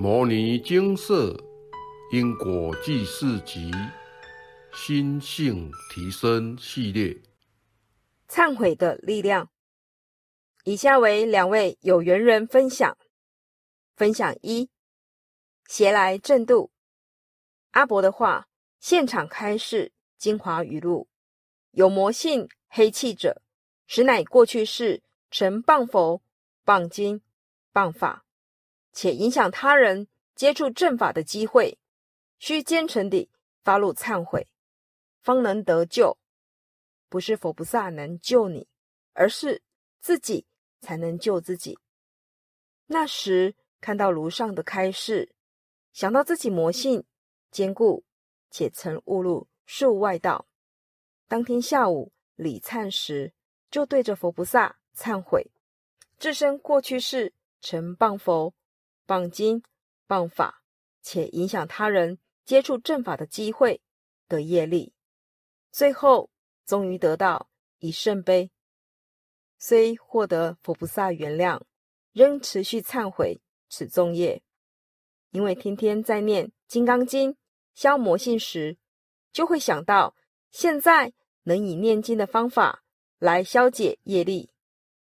摩尼精舍因果记事集心性提升系列，忏悔的力量。以下为两位有缘人分享。分享一：携来正度阿伯的话，现场开示精华语录：有魔性黑气者，实乃过去世成谤佛、谤经、谤法。且影响他人接触正法的机会，需虔诚地发露忏悔，方能得救。不是佛菩萨能救你，而是自己才能救自己。那时看到炉上的开示，想到自己魔性坚固，且曾误入数外道。当天下午礼忏时，就对着佛菩萨忏悔，自身过去世曾谤佛。谤经、谤法，且影响他人接触正法的机会的业力，最后终于得到以圣杯。虽获得佛菩萨原谅，仍持续忏悔此重业，因为天天在念《金刚经》消魔性时，就会想到现在能以念经的方法来消解业力，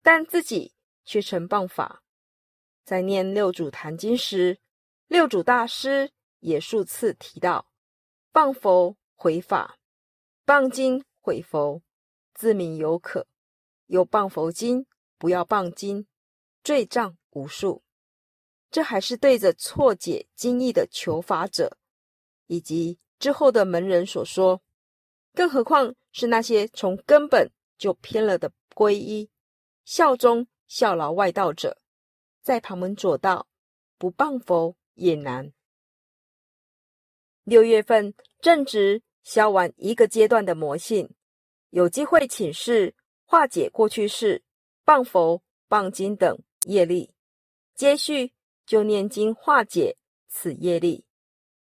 但自己却成谤法。在念六祖坛经时，六祖大师也数次提到：谤佛毁法，谤经毁佛，自命有可；有谤佛经，不要谤经，罪障无数。这还是对着错解经义的求法者，以及之后的门人所说，更何况是那些从根本就偏了的皈依、效忠、效劳外道者。在旁门左道，不谤佛也难。六月份正值消完一个阶段的魔性，有机会请示化解过去式谤佛、谤经等业力，接续就念经化解此业力，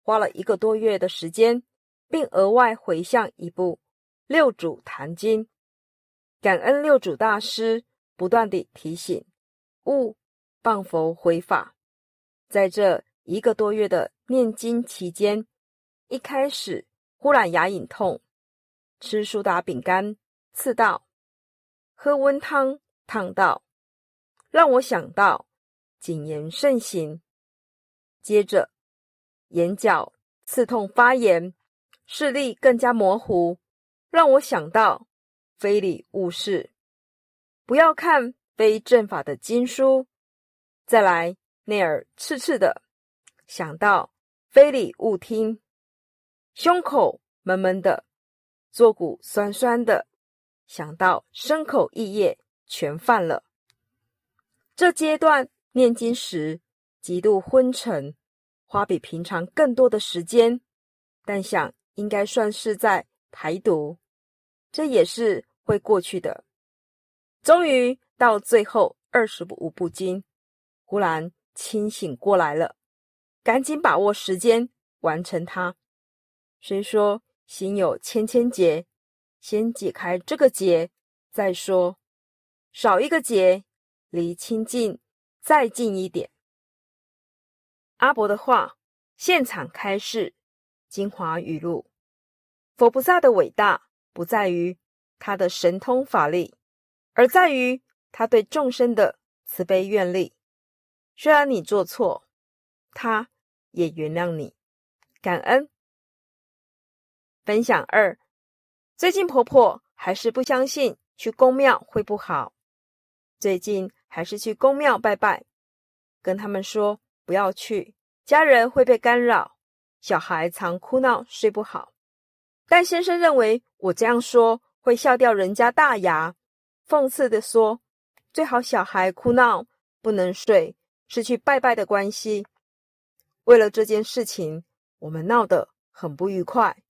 花了一个多月的时间，并额外回向一部六祖坛经，感恩六祖大师不断地提醒悟。谤佛回法，在这一个多月的念经期间，一开始忽然牙龈痛，吃苏打饼干刺到，喝温汤烫到，让我想到谨言慎行。接着眼角刺痛发炎，视力更加模糊，让我想到非礼勿视，不要看非正法的经书。再来，内耳刺刺的，想到非礼勿听；胸口闷闷的，坐骨酸酸的，想到牲口异业全犯了。这阶段念经时极度昏沉，花比平常更多的时间，但想应该算是在排毒，这也是会过去的。终于到最后二十五部经。忽然清醒过来了，赶紧把握时间完成它。虽说心有千千结，先解开这个结再说。少一个结，离清净再近一点。阿伯的话，现场开示精华语录：佛菩萨的伟大不在于他的神通法力，而在于他对众生的慈悲愿力。虽然你做错，他也原谅你，感恩。分享二：最近婆婆还是不相信去公庙会不好，最近还是去公庙拜拜，跟他们说不要去，家人会被干扰，小孩常哭闹睡不好。但先生认为我这样说会笑掉人家大牙，讽刺的说：最好小孩哭闹不能睡。失去拜拜的关系，为了这件事情，我们闹得很不愉快。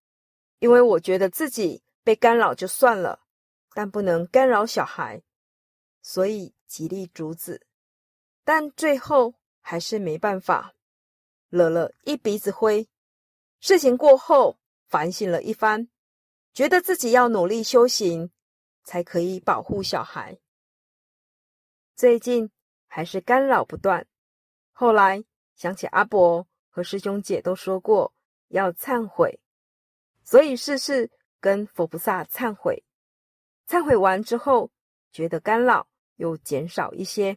因为我觉得自己被干扰就算了，但不能干扰小孩，所以极力阻止。但最后还是没办法，惹了一鼻子灰。事情过后，反省了一番，觉得自己要努力修行，才可以保护小孩。最近。还是干扰不断。后来想起阿伯和师兄姐都说过要忏悔，所以事事跟佛菩萨忏悔。忏悔完之后，觉得干扰又减少一些，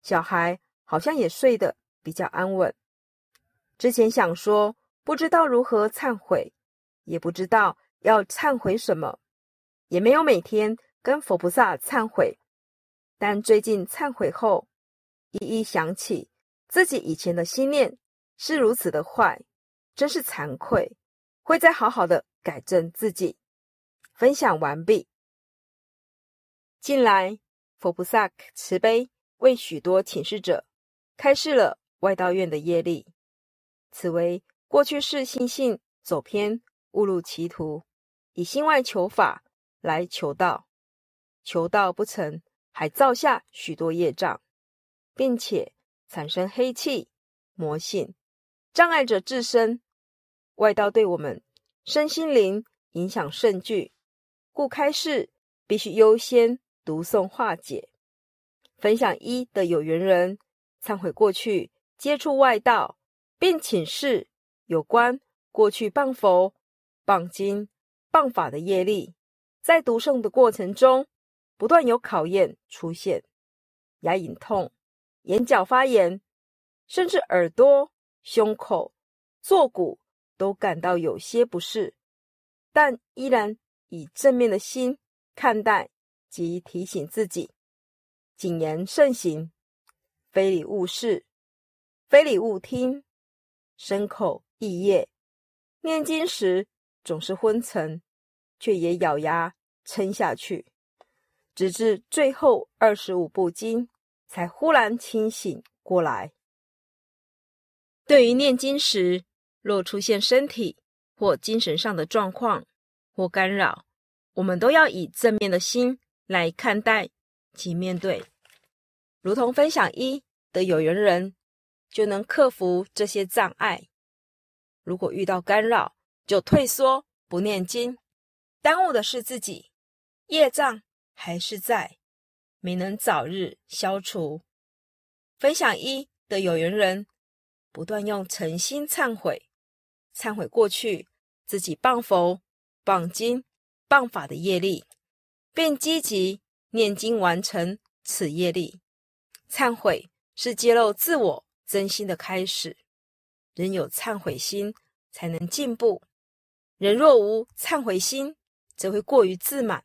小孩好像也睡得比较安稳。之前想说不知道如何忏悔，也不知道要忏悔什么，也没有每天跟佛菩萨忏悔。但最近忏悔后，一一想起自己以前的心念是如此的坏，真是惭愧，会再好好的改正自己。分享完毕。近来，佛菩萨慈悲为许多请示者开示了外道院的业力，此为过去世心性走偏，误入歧途，以心外求法来求道，求道不成，还造下许多业障，并且产生黑气魔性，障碍着自身。外道对我们身心灵影响甚巨，故开示必须优先。读诵化解，分享一的有缘人忏悔过去接触外道，并请示有关过去谤佛、谤经、谤法的业力，在读诵的过程中，不断有考验出现，牙龈痛、眼角发炎，甚至耳朵、胸口、坐骨都感到有些不适，但依然以正面的心看待。及提醒自己谨言慎行，非礼勿视，非礼勿听，身口意业。念经时总是昏沉，却也咬牙撑下去，直至最后二十五部经，才忽然清醒过来。对于念经时若出现身体或精神上的状况或干扰，我们都要以正面的心。来看待及面对，如同分享一的有缘人，就能克服这些障碍。如果遇到干扰，就退缩不念经，耽误的是自己，业障还是在，没能早日消除。分享一的有缘人，不断用诚心忏悔，忏悔过去自己谤佛、谤经、谤法的业力。并积极念经完成此业力，忏悔是揭露自我真心的开始。人有忏悔心，才能进步。人若无忏悔心，则会过于自满、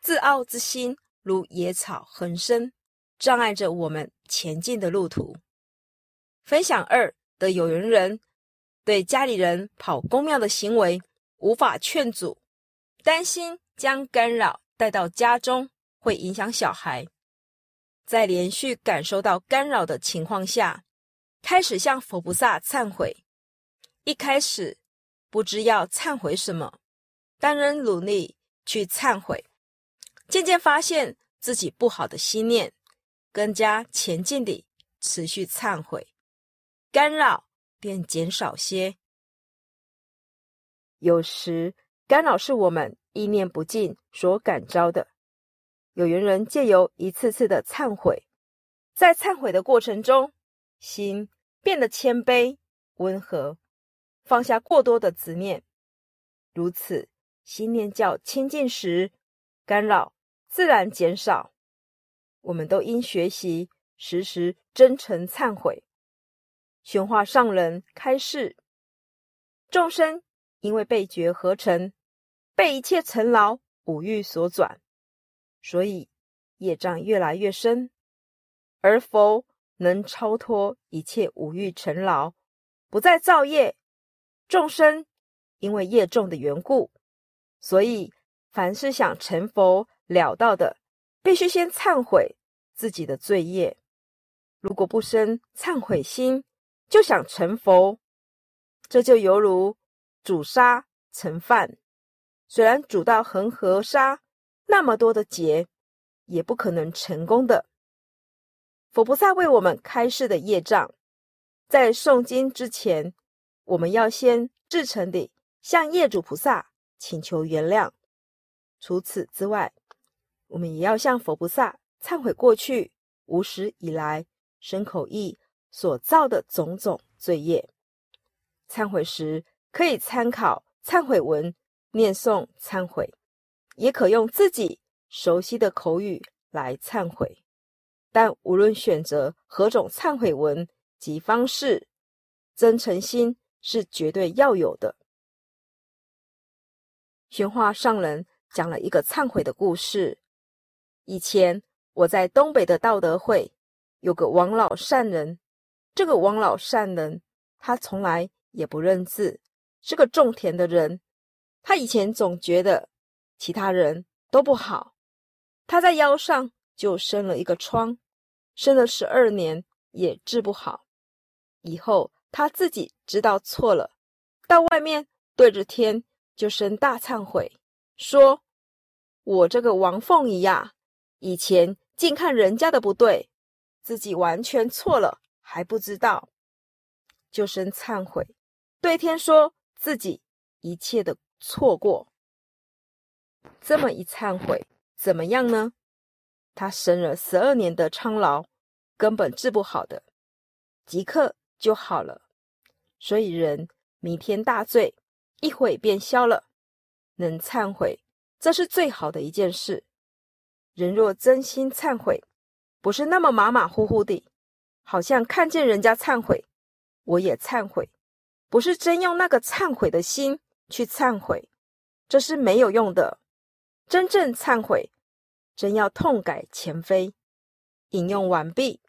自傲之心，如野草横生，障碍着我们前进的路途。分享二的有缘人，对家里人跑公庙的行为无法劝阻，担心将干扰。带到家中会影响小孩，在连续感受到干扰的情况下，开始向佛菩萨忏悔。一开始不知要忏悔什么，但仍努力去忏悔。渐渐发现自己不好的心念，更加前进地持续忏悔，干扰便减少些。有时干扰是我们。意念不尽所感召的，有缘人借由一次次的忏悔，在忏悔的过程中，心变得谦卑温和，放下过多的执念。如此，心念较清净时，干扰自然减少。我们都应学习时时真诚忏悔。玄化上人开示：众生因为被觉合成。被一切尘劳五欲所转，所以业障越来越深。而佛能超脱一切五欲尘劳，不再造业。众生因为业重的缘故，所以凡是想成佛了道的，必须先忏悔自己的罪业。如果不生忏悔心，就想成佛，这就犹如煮沙成饭。虽然煮到恒河沙那么多的劫，也不可能成功的。佛菩萨为我们开示的业障，在诵经之前，我们要先至诚地向业主菩萨请求原谅。除此之外，我们也要向佛菩萨忏悔过去无始以来身口意所造的种种罪业。忏悔时可以参考忏悔文，念诵忏悔，也可用自己熟悉的口语来忏悔。但无论选择何种忏悔文及方式，真诚心是绝对要有的。玄化上人讲了一个忏悔的故事。以前我在东北的道德会，有个王老善人。这个王老善人，他从来也不认字，是个种田的人。他以前总觉得其他人都不好。他在腰上就生了一个疮，生了十二年也治不好。以后他自己知道错了，到外面对着天。就生大忏悔，说：“我这个王凤仪呀，以前净看人家的不对，自己完全错了还不知道，就生忏悔，对天说自己一切的错过。这么一忏悔，怎么样呢？他生了十二年的苍老，根本治不好的，即刻就好了。所以人弥天大罪。”一会便消了，能忏悔，这是最好的一件事。人若真心忏悔，不是那么马马虎虎的，好像看见人家忏悔，我也忏悔，不是真用那个忏悔的心去忏悔，这是没有用的。真正忏悔，真要痛改前非。引用完毕。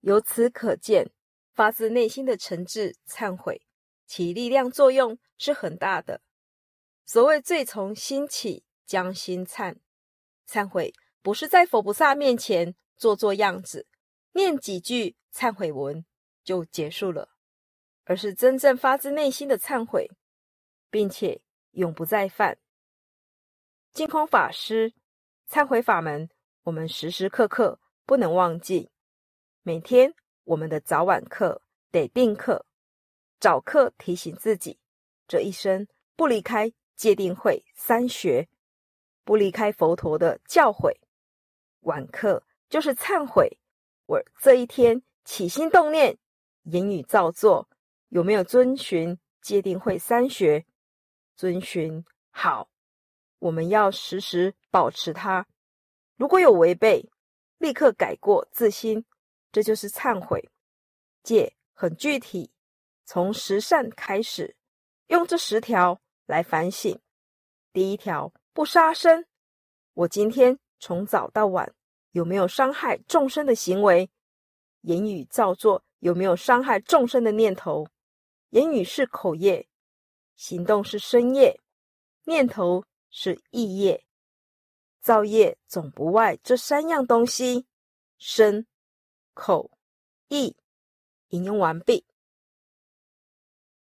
由此可见，发自内心的诚挚忏悔。其力量作用是很大的。所谓“罪从心起，将心忏”，忏悔不是在佛菩萨面前做做样子，念几句忏悔文就结束了，而是真正发自内心的忏悔，并且永不再犯。净空法师忏悔法门，我们时时刻刻不能忘记。每天我们的早晚课得定课。早课提醒自己，这一生不离开戒定慧三学，不离开佛陀的教诲。晚课就是忏悔，我这一天起心动念、言语造作，有没有遵循戒定慧三学？遵循好，我们要时时保持它。如果有违背，立刻改过自新，这就是忏悔。戒很具体。从十善开始，用这十条来反省。第一条，不杀生。我今天从早到晚有没有伤害众生的行为？言语造作有没有伤害众生的念头？言语是口业，行动是身业，念头是意业。造业总不外这三样东西：身、口、意。引用完毕。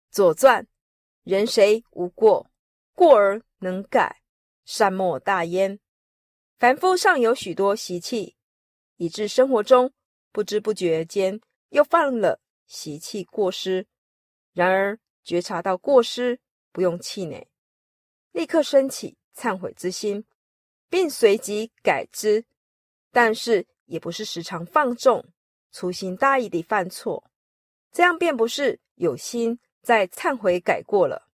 左传，人谁无过？过而能改，善莫大焉。凡夫尚有许多习气，以致生活中不知不觉间又犯了习气过失。然而觉察到过失，不用气馁，立刻升起忏悔之心，并随即改之。但是也不是时常放纵、粗心大意地犯错，这样便不是有心。在忏悔改过了，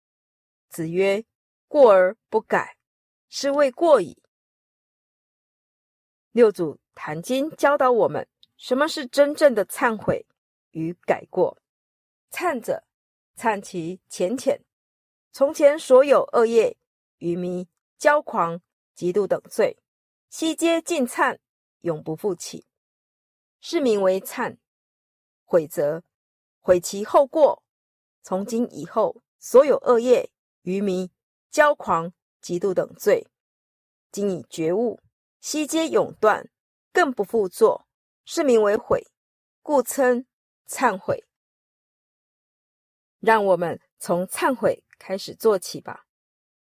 子曰：“过而不改，是谓过矣。”六祖坛经教导我们，什么是真正的忏悔与改过？忏者，忏其浅浅，从前所有恶业、愚迷、骄狂、嫉妒等罪，悉皆尽忏，永不复起，是名为忏。悔则，悔其后过。从今以后，所有恶业、愚迷、骄狂、嫉妒等罪，今已觉悟，悉皆永断，更不复作，是名为悔，故称忏悔。让我们从忏悔开始做起吧。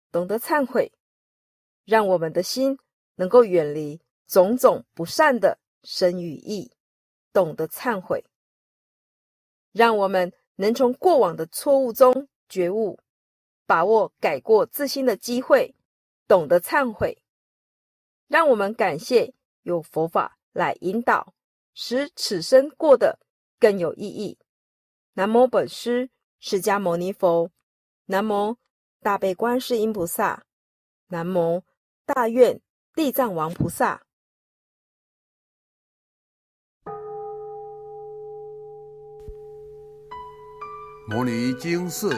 懂得忏悔，让我们的心能够远离种种不善的身与意。懂得忏悔，让我们。能从过往的错误中觉悟，把握改过自新的机会，懂得忏悔，让我们感谢有佛法来引导，使此生过得更有意义。南无本师释迦牟尼佛，南无大悲观世音菩萨，南无大愿地藏王菩萨。摩尼经寺